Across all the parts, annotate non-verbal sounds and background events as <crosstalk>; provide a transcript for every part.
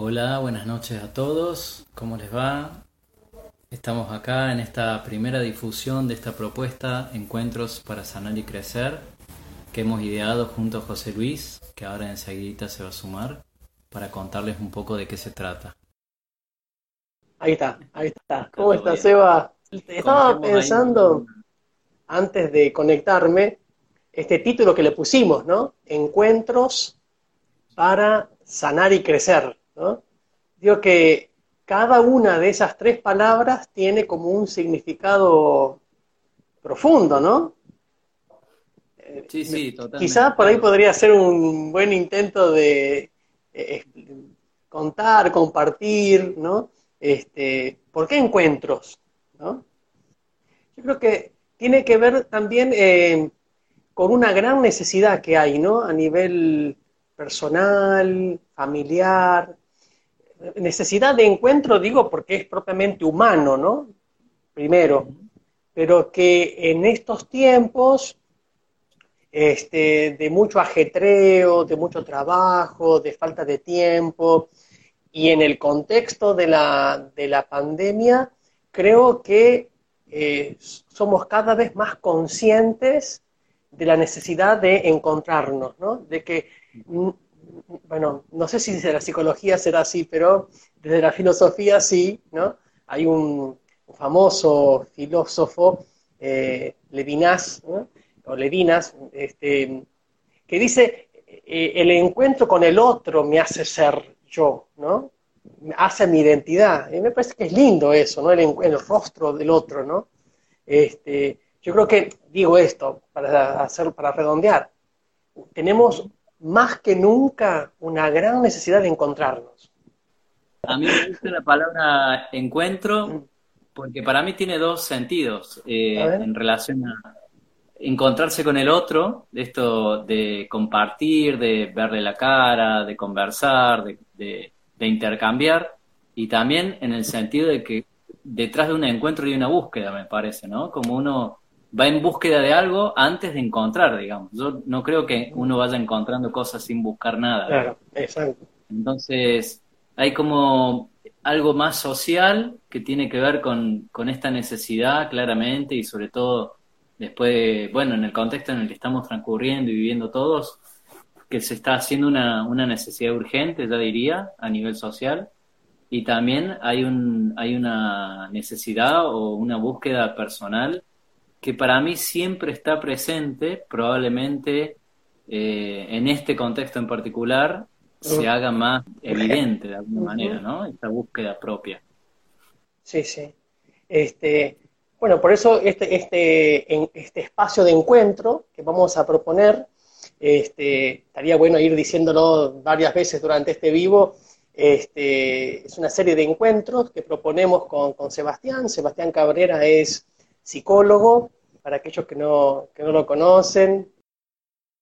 Hola, buenas noches a todos. ¿Cómo les va? Estamos acá en esta primera difusión de esta propuesta Encuentros para Sanar y Crecer que hemos ideado junto a José Luis, que ahora enseguida se va a sumar para contarles un poco de qué se trata. Ahí está, ahí está. ¿Cómo estás, Seba? Estaba pensando, antes de conectarme, este título que le pusimos, ¿no? Encuentros para sanar y crecer, ¿no? Digo que cada una de esas tres palabras tiene como un significado profundo, ¿no? Sí, sí, totalmente. Quizás por ahí podría ser un buen intento de eh, contar, compartir, ¿no? Este, ¿Por qué encuentros? ¿no? Yo creo que tiene que ver también eh, con una gran necesidad que hay, ¿no? A nivel personal, familiar. Necesidad de encuentro, digo, porque es propiamente humano, ¿no? Primero. Pero que en estos tiempos este, de mucho ajetreo, de mucho trabajo, de falta de tiempo, y en el contexto de la, de la pandemia, creo que eh, somos cada vez más conscientes de la necesidad de encontrarnos, ¿no? De que, bueno, no sé si desde la psicología será así, pero desde la filosofía sí, ¿no? Hay un, famoso filósofo, eh, Levinas, o Levinas, este, que dice, eh, el encuentro con el otro me hace ser yo, ¿no? Hace mi identidad. Y me parece que es lindo eso, ¿no? El, el rostro del otro, ¿no? Este, yo creo que digo esto para hacer, para redondear. Tenemos más que nunca una gran necesidad de encontrarnos. A mí me gusta la palabra encuentro porque para mí tiene dos sentidos eh, en relación a encontrarse con el otro, esto de compartir, de verle la cara, de conversar, de, intercambiar, y también en el sentido de que detrás de un encuentro hay una búsqueda, me parece, ¿no? Como uno va en búsqueda de algo antes de encontrar, digamos. Yo no creo que uno vaya encontrando cosas sin buscar nada. Claro, exacto. Entonces, hay como algo más social que tiene que ver con, con esta necesidad, claramente, y sobre todo después, bueno, en el contexto en el que estamos transcurriendo y viviendo todos, que se está haciendo una, una necesidad urgente, ya diría, a nivel social, y también hay, un, hay una necesidad o una búsqueda personal que para mí siempre está presente, probablemente eh, en este contexto en particular se haga más evidente de alguna manera, ¿no? Esta búsqueda propia. Sí, sí. Este, bueno, por eso este, este, este espacio de encuentro que vamos a proponer, este, estaría bueno ir diciéndolo varias veces durante este vivo, este, es una serie de encuentros que proponemos con, Sebastián. Sebastián Cabrera es psicólogo, para aquellos que no, que no lo conocen.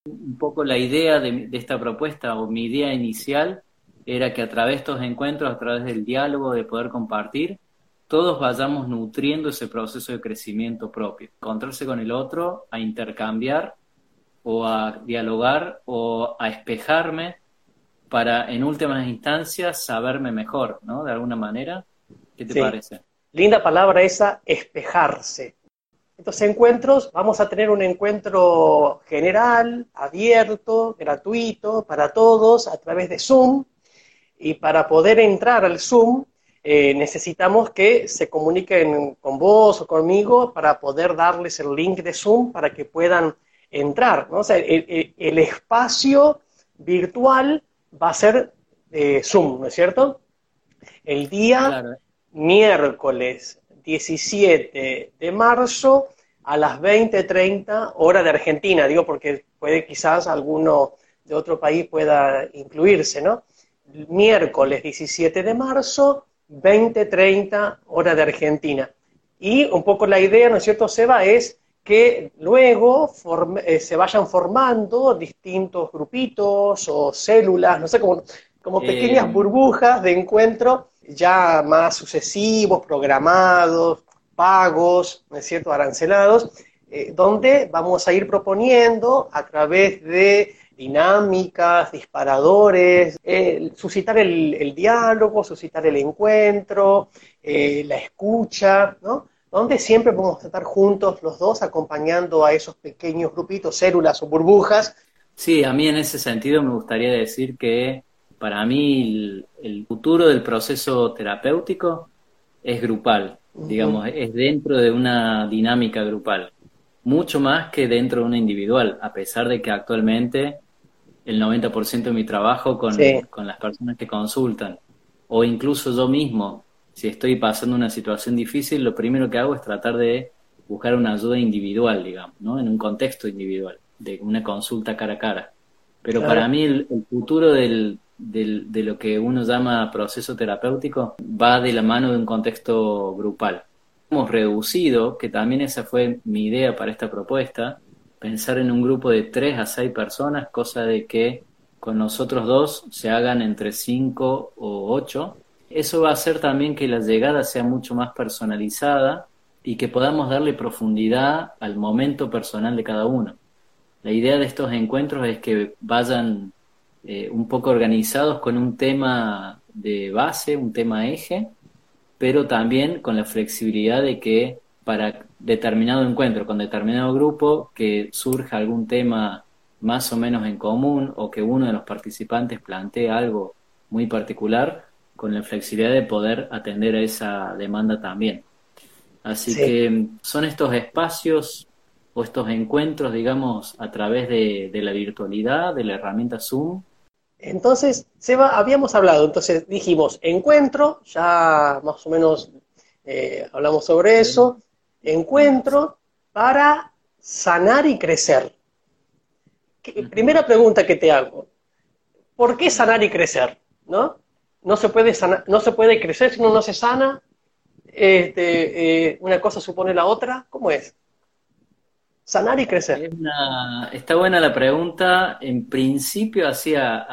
Un poco la idea de, de esta propuesta o mi idea inicial era que a través de estos encuentros, a través del diálogo, de poder compartir, todos vayamos nutriendo ese proceso de crecimiento propio. Encontrarse con el otro, a intercambiar o a dialogar o a espejarme para, en últimas instancias, saberme mejor, ¿no? De alguna manera. ¿Qué te parece? Linda palabra esa, espejarse. Estos encuentros, vamos a tener un encuentro general, abierto, gratuito, para todos, a través de Zoom. Y para poder entrar al Zoom, eh, necesitamos que se comuniquen con vos o conmigo para poder darles el link de Zoom para que puedan entrar. ¿no? O sea, el, espacio virtual va a ser de Zoom, ¿no es cierto? El día miércoles 17 de marzo a las 20.30 hora de Argentina, digo porque puede quizás alguno de otro país pueda incluirse, ¿no? Miércoles 17 de marzo 20-30 hora de Argentina. Y un poco la idea, ¿no es cierto, Seba? Es que luego eh, se vayan formando distintos grupitos o células, no sé, como, como pequeñas burbujas de encuentro ya más sucesivos, programados, pagos, ¿no es cierto?, arancelados, eh, donde vamos a ir proponiendo a través de dinámicas, disparadores, suscitar el, diálogo, suscitar el encuentro, eh, la escucha, ¿no? Donde siempre podemos estar juntos los dos acompañando a esos pequeños grupitos, células o burbujas. Sí, a mí en ese sentido me gustaría decir que para mí el, futuro del proceso terapéutico es grupal, digamos, es dentro de una dinámica grupal, mucho más que dentro de una individual, a pesar de que actualmente el 90% de mi trabajo con, con las personas que consultan, o incluso yo mismo, si estoy pasando una situación difícil, lo primero que hago es tratar de buscar una ayuda individual, digamos, ¿no? En un contexto individual, de una consulta cara a cara. Pero para mí el futuro del, de lo que uno llama proceso terapéutico va de la mano de un contexto grupal. Hemos reducido, que también esa fue mi idea para esta propuesta, pensar en un grupo de tres a seis personas, cosa de que con nosotros dos se hagan entre cinco o ocho. Eso va a hacer también que la llegada sea mucho más personalizada y que podamos darle profundidad al momento personal de cada uno. La idea de estos encuentros es que vayan eh, un poco organizados con un tema de base, un tema eje, pero también con la flexibilidad de que para determinado encuentro con determinado grupo que surja algún tema más o menos en común o que uno de los participantes plantee algo muy particular, con la flexibilidad de poder atender a esa demanda también. Así que son estos espacios o estos encuentros, digamos, a través de, de la virtualidad, de la herramienta Zoom, entonces, Seba, habíamos hablado, entonces dijimos encuentro, ya más o menos eh, hablamos sobre eso, encuentro para sanar y crecer. Primera pregunta que te hago, ¿por qué sanar y crecer? ¿No? No se puede, no se puede crecer si uno no se sana, este, eh, una cosa supone la otra, ¿cómo es? Sanar y crecer. está buena la pregunta. En principio hacía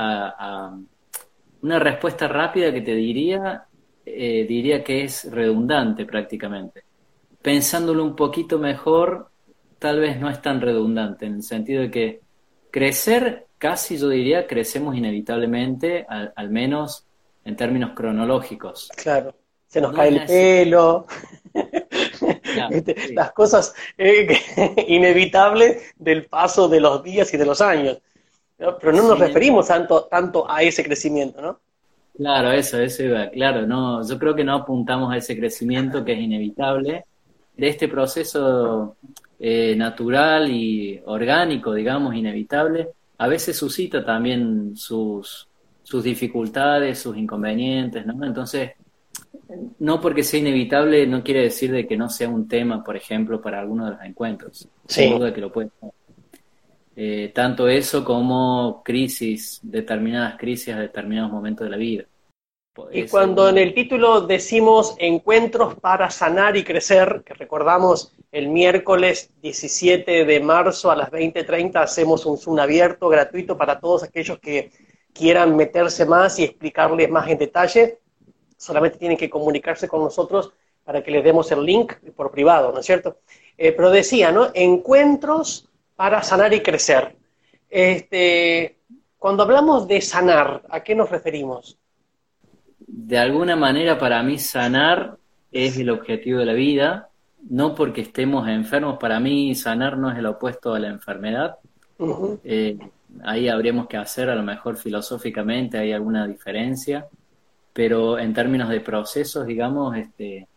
una respuesta rápida que te diría, eh, diría que es redundante prácticamente. Pensándolo un poquito mejor, tal vez no es tan redundante, en el sentido de que crecer, casi yo diría, crecemos inevitablemente, al menos en términos cronológicos. Claro se nos cae el pelo, <laughs> las cosas eh, <laughs> inevitables del paso de los días y de los años. Pero no nos referimos tanto, tanto a ese crecimiento, ¿no? Claro, eso, eso iba, claro, no, yo creo que no apuntamos a ese crecimiento que es inevitable, de este proceso eh, natural y orgánico, digamos, inevitable, a veces suscita también sus, sus dificultades, sus inconvenientes, ¿no? Entonces, no porque sea inevitable no quiere decir de que no sea un tema, por ejemplo, para alguno de los encuentros. Sí. que lo puede eh, tanto eso como crisis, determinadas crisis a determinados momentos de la vida. Y cuando en el título decimos encuentros para sanar y crecer, que recordamos el miércoles 17 de marzo a las 20.30 hacemos un Zoom abierto, gratuito para todos aquellos que quieran meterse más y explicarles más en detalle solamente tienen que comunicarse con nosotros para que les demos el link por privado, ¿no es cierto? Eh, pero decía, ¿no? Encuentros para sanar y crecer. Este, cuando hablamos de sanar, ¿a qué nos referimos? De alguna manera para mí sanar es el objetivo de la vida, no porque estemos enfermos, para mí sanar no es el opuesto a la enfermedad. Eh, ahí habríamos que hacer, a lo mejor filosóficamente hay alguna diferencia pero en términos de procesos, digamos, este,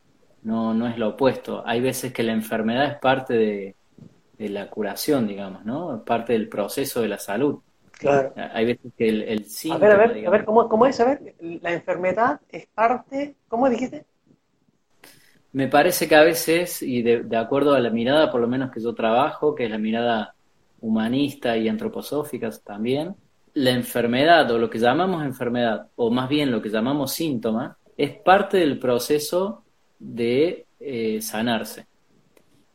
no, no es lo opuesto. Hay veces que la enfermedad es parte de, la curación, digamos, ¿no? Parte del proceso de la salud. Claro. Hay veces que el, el A ver, a ver, a ver ¿cómo, ¿cómo, es? A ver, la enfermedad es parte, ¿cómo dijiste? Me parece que a veces, y de, de acuerdo a la mirada, por lo menos que yo trabajo, que es la mirada humanista y antroposófica también, la enfermedad o lo que llamamos enfermedad, o más bien lo que llamamos síntoma, es parte del proceso de eh, sanarse.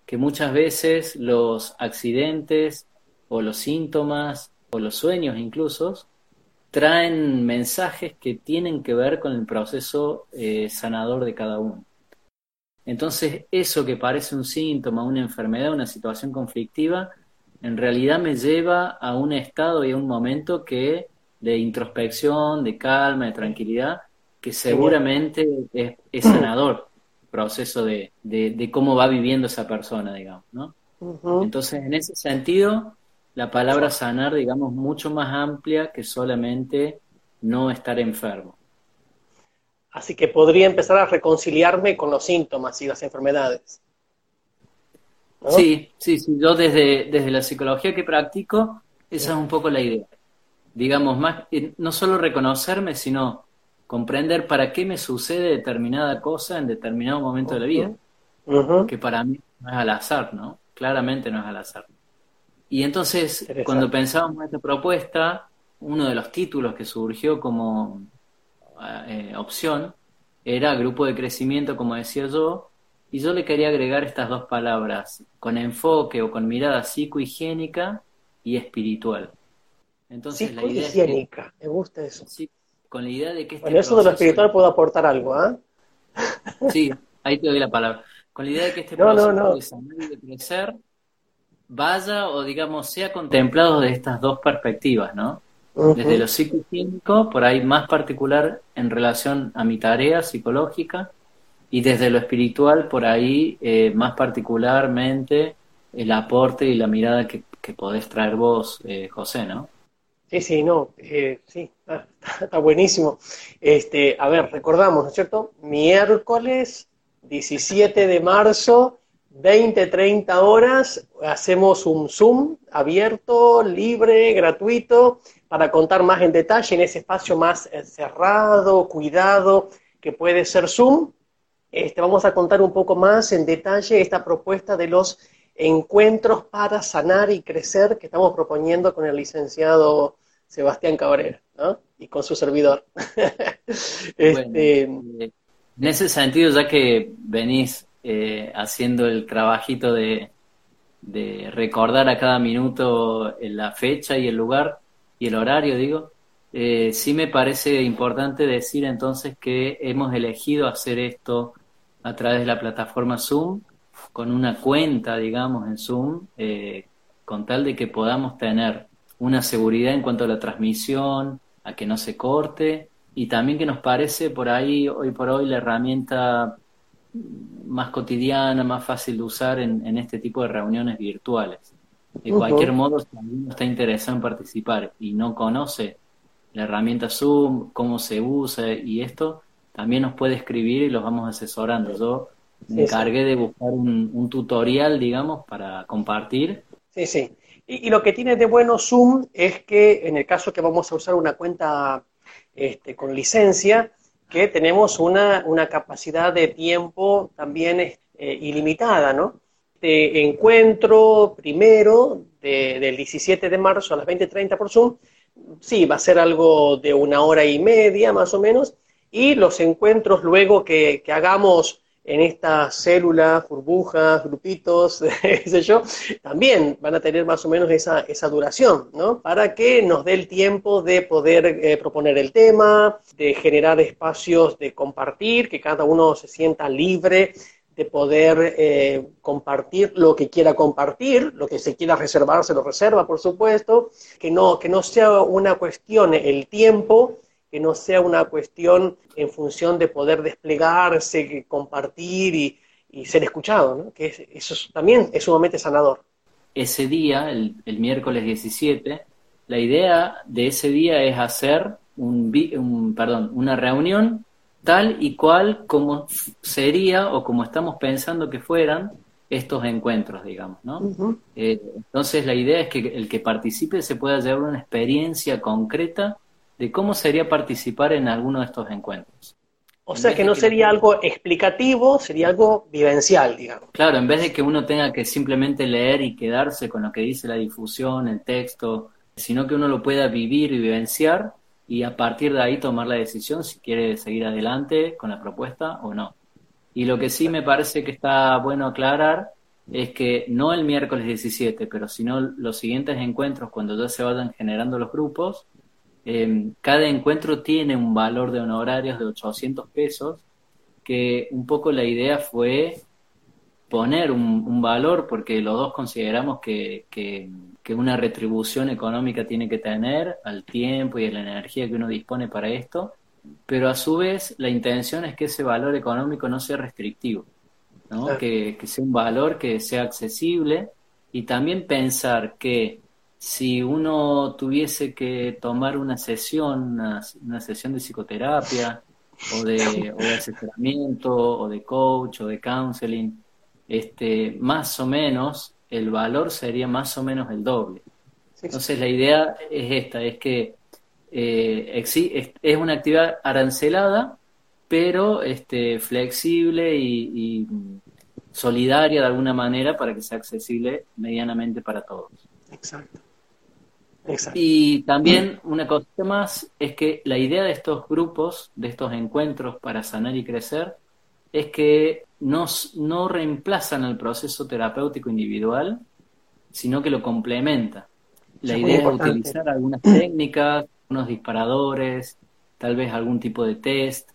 Que muchas veces los accidentes o los síntomas o los sueños incluso traen mensajes que tienen que ver con el proceso eh, sanador de cada uno. Entonces, eso que parece un síntoma, una enfermedad, una situación conflictiva, en realidad me lleva a un estado y a un momento que de introspección, de calma, de tranquilidad, que seguramente es, sanador el proceso de, de, cómo va viviendo esa persona, digamos, ¿no? Entonces, en ese sentido, la palabra sanar, digamos, mucho más amplia que solamente no estar enfermo. Así que podría empezar a reconciliarme con los síntomas y las enfermedades. Sí, sí, sí. Yo desde, desde la psicología que practico, esa es un poco la idea. Digamos, más, no solo reconocerme, sino comprender para qué me sucede determinada cosa en determinado momento de la vida. Que para mí no es al azar, ¿no? Claramente no es al azar. Y entonces, cuando pensábamos en esta propuesta, uno de los títulos que surgió como eh, opción era grupo de crecimiento, como decía yo, y yo le quería agregar estas dos palabras, con enfoque o con mirada psicohigiénica y espiritual. Entonces, la idea me gusta eso. Sí, con la idea de que este Bueno, eso de lo espiritual puedo aportar algo, ¿ah? Sí, ahí te doy la palabra. Con la idea de que este proceso de crecer vaya o digamos sea contemplado de estas dos perspectivas, ¿no? Desde lo psicoquímico, por ahí más particular en relación a mi tarea psicológica, y desde lo espiritual, por ahí eh, más particularmente el aporte y la mirada que, podés traer vos, eh, José, ¿no? Sí, sí, no, eh, sí, está, <laughs> buenísimo. Este, a ver, recordamos, ¿no es cierto? Miércoles 17 de marzo, 20, 30 horas, hacemos un Zoom abierto, libre, gratuito, para contar más en detalle en ese espacio más cerrado, cuidado, que puede ser Zoom. Este, vamos a contar un poco más en detalle esta propuesta de los encuentros para sanar y crecer que estamos proponiendo con el licenciado Sebastián Cabrera y con su servidor. <laughs> Este, en ese sentido, ya que venís eh, haciendo el trabajito de, recordar a cada minuto la fecha y el lugar y el horario, digo, eh, sí me parece importante decir entonces que hemos elegido hacer esto a través de la plataforma Zoom, con una cuenta, digamos, en Zoom, eh, con tal de que podamos tener una seguridad en cuanto a la transmisión, a que no se corte, y también que nos parece por ahí, hoy por hoy, la herramienta más cotidiana, más fácil de usar en, este tipo de reuniones virtuales. De cualquier modo, si alguien está interesado en participar y no conoce la herramienta Zoom, cómo se usa y esto, también nos puede escribir y los vamos asesorando. Yo me encargué de buscar un, tutorial, digamos, para compartir. Sí, sí. Y, lo que tiene de bueno Zoom es que en el caso que vamos a usar una cuenta este, con licencia, que tenemos una, una capacidad de tiempo también eh, ilimitada, ¿no? De encuentro primero del 17 de marzo a las 20.30 por Zoom, sí, va a ser algo de una hora y media más o menos, y los encuentros luego que, hagamos en estas células, burbujas, grupitos, <laughs> qué sé yo, también van a tener más o menos esa, esa duración, ¿no? Para que nos dé el tiempo de poder eh, proponer el tema, de generar espacios de compartir, que cada uno se sienta libre de poder eh, compartir lo que quiera compartir, lo que se quiera reservar se lo reserva, por supuesto, que no, que no sea una cuestión el tiempo, que no sea una cuestión en función de poder desplegarse, compartir y, ser escuchado, ¿no? que eso también es sumamente sanador. Ese día, el, miércoles 17, la idea de ese día es hacer un, perdón, una reunión tal y cual como sería o como estamos pensando que fueran estos encuentros, digamos, ¿no? Eh, entonces la idea es que el que participe se pueda llevar una experiencia concreta de cómo sería participar en alguno de estos encuentros. O sea que no sería algo explicativo, sería algo vivencial, digamos. Claro, en vez de que uno tenga que simplemente leer y quedarse con lo que dice la difusión, el texto, sino que uno lo pueda vivir y vivenciar y a partir de ahí tomar la decisión si quiere seguir adelante con la propuesta o no. Y lo que sí me parece que está bueno aclarar es que no el miércoles 17, pero sino los siguientes encuentros, cuando ya se vayan generando los grupos, Em, cada encuentro tiene un valor de honorarios de 800 pesos, que un poco la idea fue poner un, valor porque los dos consideramos que, que, una retribución económica tiene que tener al tiempo y a la energía que uno dispone para esto, pero a su vez la intención es que ese valor económico no sea restrictivo, ¿no? Que, que sea un valor que sea accesible y también pensar que si uno tuviese que tomar una sesión, una, sesión de psicoterapia o de, o de asesoramiento o de coach o de counseling, este, más o menos el valor sería más o menos el doble. Entonces la idea es esta, es que eh, es, una actividad arancelada, pero este, flexible y, solidaria de alguna manera para que sea accesible medianamente para todos. Exacto. Y también una cosa más es que la idea de estos grupos, de estos encuentros para sanar y crecer, es que no, no reemplazan el proceso terapéutico individual, sino que lo complementa. La idea es utilizar algunas técnicas, unos disparadores, tal vez algún tipo de test,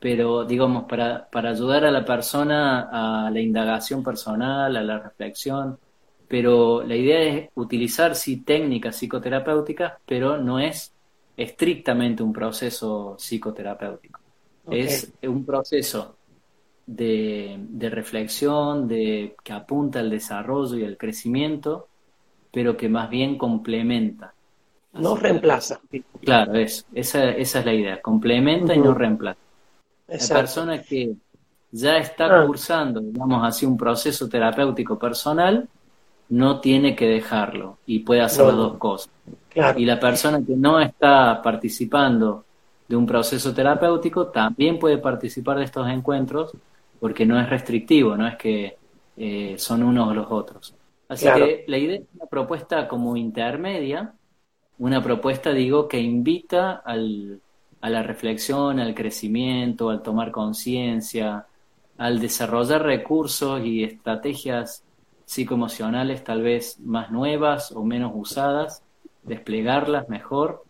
pero digamos, para, para ayudar a la persona a la indagación personal, a la reflexión, pero la idea es utilizar sí técnicas psicoterapéuticas, pero no es estrictamente un proceso psicoterapéutico. Es un proceso de, reflexión, de, que apunta al desarrollo y al crecimiento, pero que más bien complementa. No reemplaza. Claro, eso, esa, esa es la idea, complementa y no reemplaza. La persona que ya está ah. cursando, digamos así, un proceso terapéutico personal, no tiene que dejarlo y puede hacer las dos cosas. Y la persona que no está participando de un proceso terapéutico también puede participar de estos encuentros porque no es restrictivo, no es que eh, son unos o los otros. Así que la idea es una propuesta como intermedia, una propuesta, digo, que invita al, a la reflexión, al crecimiento, al tomar conciencia, al desarrollar recursos y estrategias psicoemocionales tal vez más nuevas o menos usadas, desplegarlas mejor,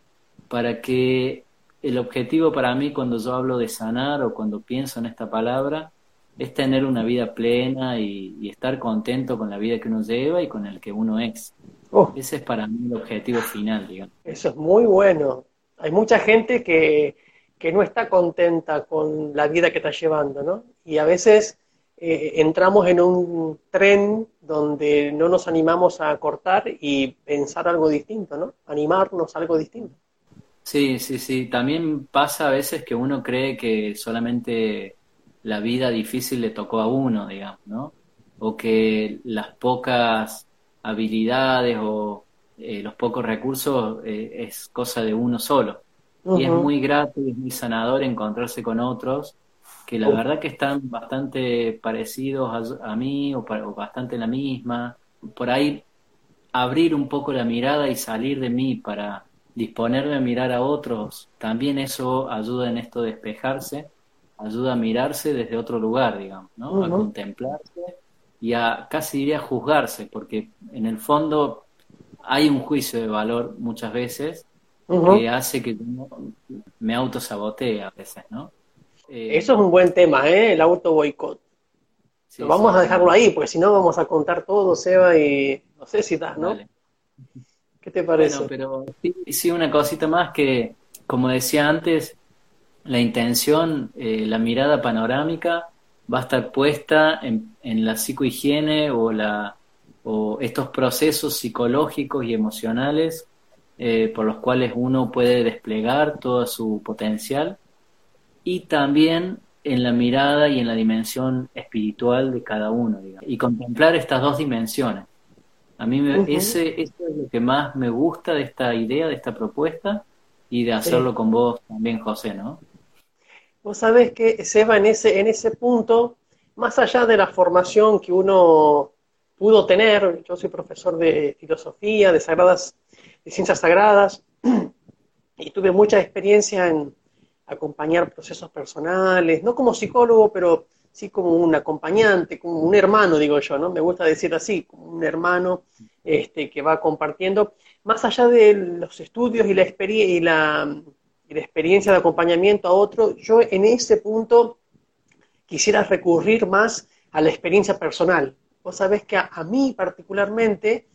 para que el objetivo para mí cuando yo hablo de sanar o cuando pienso en esta palabra es tener una vida plena y, estar contento con la vida que uno lleva y con el que uno es. Oh. Ese es para mí el objetivo final, digamos. Eso es muy bueno. Hay mucha gente que, que no está contenta con la vida que está llevando, ¿no? Y a veces eh, entramos en un tren donde no nos animamos a cortar y pensar algo distinto, ¿no? Animarnos a algo distinto. Sí, sí, sí. También pasa a veces que uno cree que solamente la vida difícil le tocó a uno, digamos, ¿no? O que las pocas habilidades o eh, los pocos recursos eh, es cosa de uno solo. Y es muy grato y es muy sanador encontrarse con otros que la verdad que están bastante parecidos a, mí o, o, bastante la misma. Por ahí abrir un poco la mirada y salir de mí para disponerme a mirar a otros, también eso ayuda en esto de despejarse ayuda a mirarse desde otro lugar, digamos, ¿no? A contemplarse y a casi diría juzgarse, porque en el fondo hay un juicio de valor muchas veces que hace que me autosabotee a veces, ¿no? Eh, Eso es un buen tema, ¿eh? El auto boicot. vamos a dejarlo ahí, porque si no vamos a contar todo, Seba, y no sé si das, ¿no? ¿Qué te parece? Bueno, pero sí, sí, una cosita más que, como decía antes, la intención, eh, la mirada panorámica va a estar puesta en, la psicohigiene o, la, o estos procesos psicológicos y emocionales eh, por los cuales uno puede desplegar todo su potencial y también en la mirada y en la dimensión espiritual de cada uno y contemplar estas dos dimensiones. A mí ese, eso es lo que más me gusta de esta idea, de esta propuesta y de hacerlo con vos también, José, ¿no? Vos sabés que, Seba, en ese, en ese punto, más allá de la formación que uno pudo tener, yo soy profesor de filosofía, de sagradas, de ciencias sagradas, <clears throat> y tuve mucha experiencia en acompañar procesos personales, no como psicólogo, pero sí como un acompañante, como un hermano, digo yo, ¿no? Me gusta decir así, como un hermano este, que va compartiendo, más allá de los estudios y la, y la experiencia de acompañamiento a otro, yo en ese punto quisiera recurrir más a la experiencia personal. Vos sabés que a, mí particularmente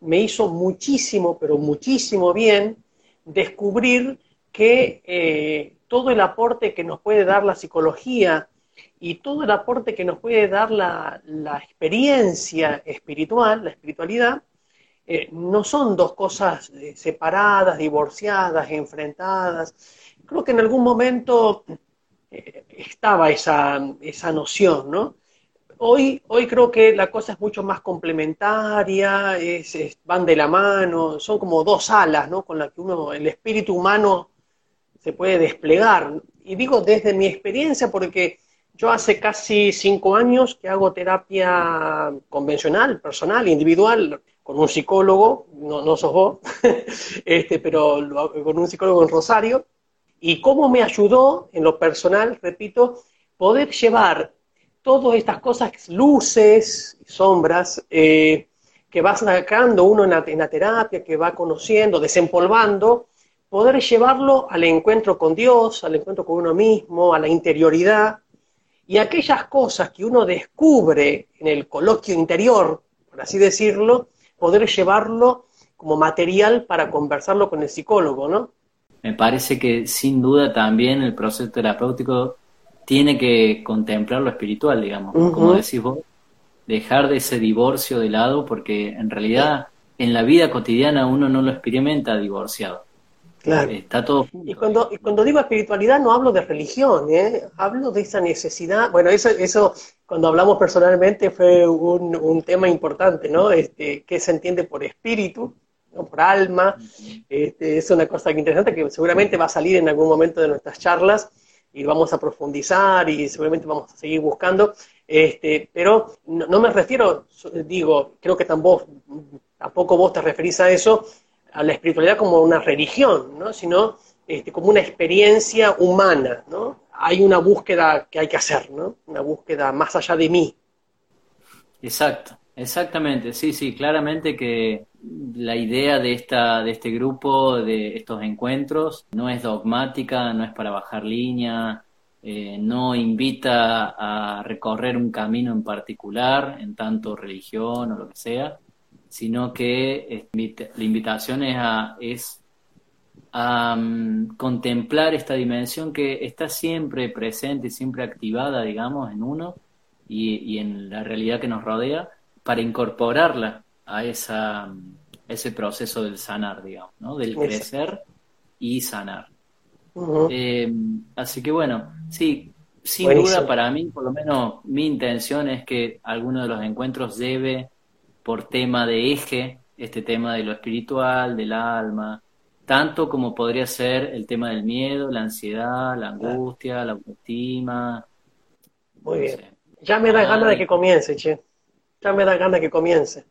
me hizo muchísimo, pero muchísimo bien descubrir que eh, todo el aporte que nos puede dar la psicología y todo el aporte que nos puede dar la, experiencia espiritual, la espiritualidad, eh, no son dos cosas eh, separadas, divorciadas, enfrentadas. Creo que en algún momento estaba esa, esa noción, ¿no? Hoy, hoy creo que la cosa es mucho más complementaria, es, van de la mano, son como dos alas, ¿no? Con las que uno, el espíritu humano se puede desplegar. Y digo desde mi experiencia porque yo hace casi cinco años que hago terapia convencional, personal, individual, con un psicólogo, no, no sos vos, <laughs> este, pero con un psicólogo en Rosario, y cómo me ayudó en lo personal, repito, poder llevar todas estas cosas, luces, sombras, eh, que va sacando uno en la, terapia, que va conociendo, desempolvando, poder llevarlo al encuentro con Dios, al encuentro con uno mismo, a la interioridad, y aquellas cosas que uno descubre en el coloquio interior, por así decirlo, poder llevarlo como material para conversarlo con el psicólogo, ¿no? Me parece que sin duda también el proceso terapéutico tiene que contemplar lo espiritual, digamos, como decís vos, dejar de ese divorcio de lado, porque en realidad en la vida cotidiana uno no lo experimenta divorciado. Claro. Está todo Y cuando, y cuando digo espiritualidad no hablo de religión, ¿eh? hablo de esa necesidad. Bueno, eso, eso cuando hablamos personalmente fue un, un tema importante, ¿no? Este, ¿Qué se entiende por espíritu? ¿no? por alma. Este, es una cosa interesante que seguramente va a salir en algún momento de nuestras charlas y vamos a profundizar y seguramente vamos a seguir buscando, este, pero no, me refiero, digo, creo que tampoco, tampoco vos te referís a eso, a la espiritualidad como una religión, ¿no? sino este, como una experiencia humana, ¿no? Hay una búsqueda que hay que hacer, ¿no? Una búsqueda más allá de mí. Exacto, exactamente, sí, sí, claramente que la idea de, esta, de este grupo, de estos encuentros, no es dogmática, no es para bajar línea, eh, no invita a recorrer un camino en particular, en tanto religión o lo que sea, sino que la invitación es a, es a mm, contemplar esta dimensión que está siempre presente, siempre activada, digamos, en uno y, y en la realidad que nos rodea, para incorporarla a esa, ese proceso del sanar, digamos, ¿no? Del crecer y sanar. Eh, así que bueno, sí, sin duda para mí, por lo menos mi intención es que alguno de los encuentros lleve por tema de eje este tema de lo espiritual, del alma, tanto como podría ser el tema del miedo, la ansiedad, la angustia, la autoestima. Muy bien. Ya me da ganas de que comience, che. Ya me da ganas de que comience.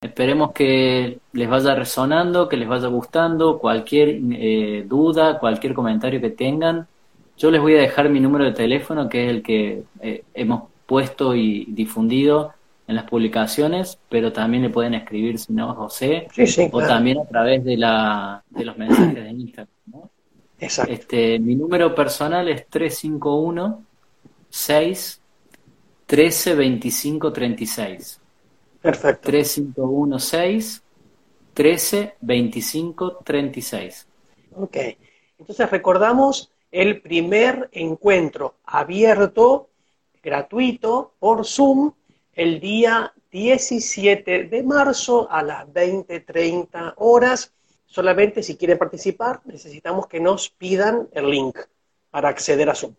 Esperemos que les vaya resonando, que les vaya gustando, cualquier eh, duda, cualquier comentario que tengan. Yo les voy a dejar mi número de teléfono, que es el que eh, hemos puesto y difundido en las publicaciones, pero también le pueden escribir, si no, José, o también a través de, la, de los mensajes de Instagram. Exacto. Este, mi número personal es 351 6 13 25 36. Perfecto. 3516 13 25 36. Ok. Entonces recordamos el primer encuentro abierto, gratuito, por Zoom, el día 17 de marzo a las 20.30 horas. Solamente si quieren participar, necesitamos que nos pidan el link para acceder a Zoom.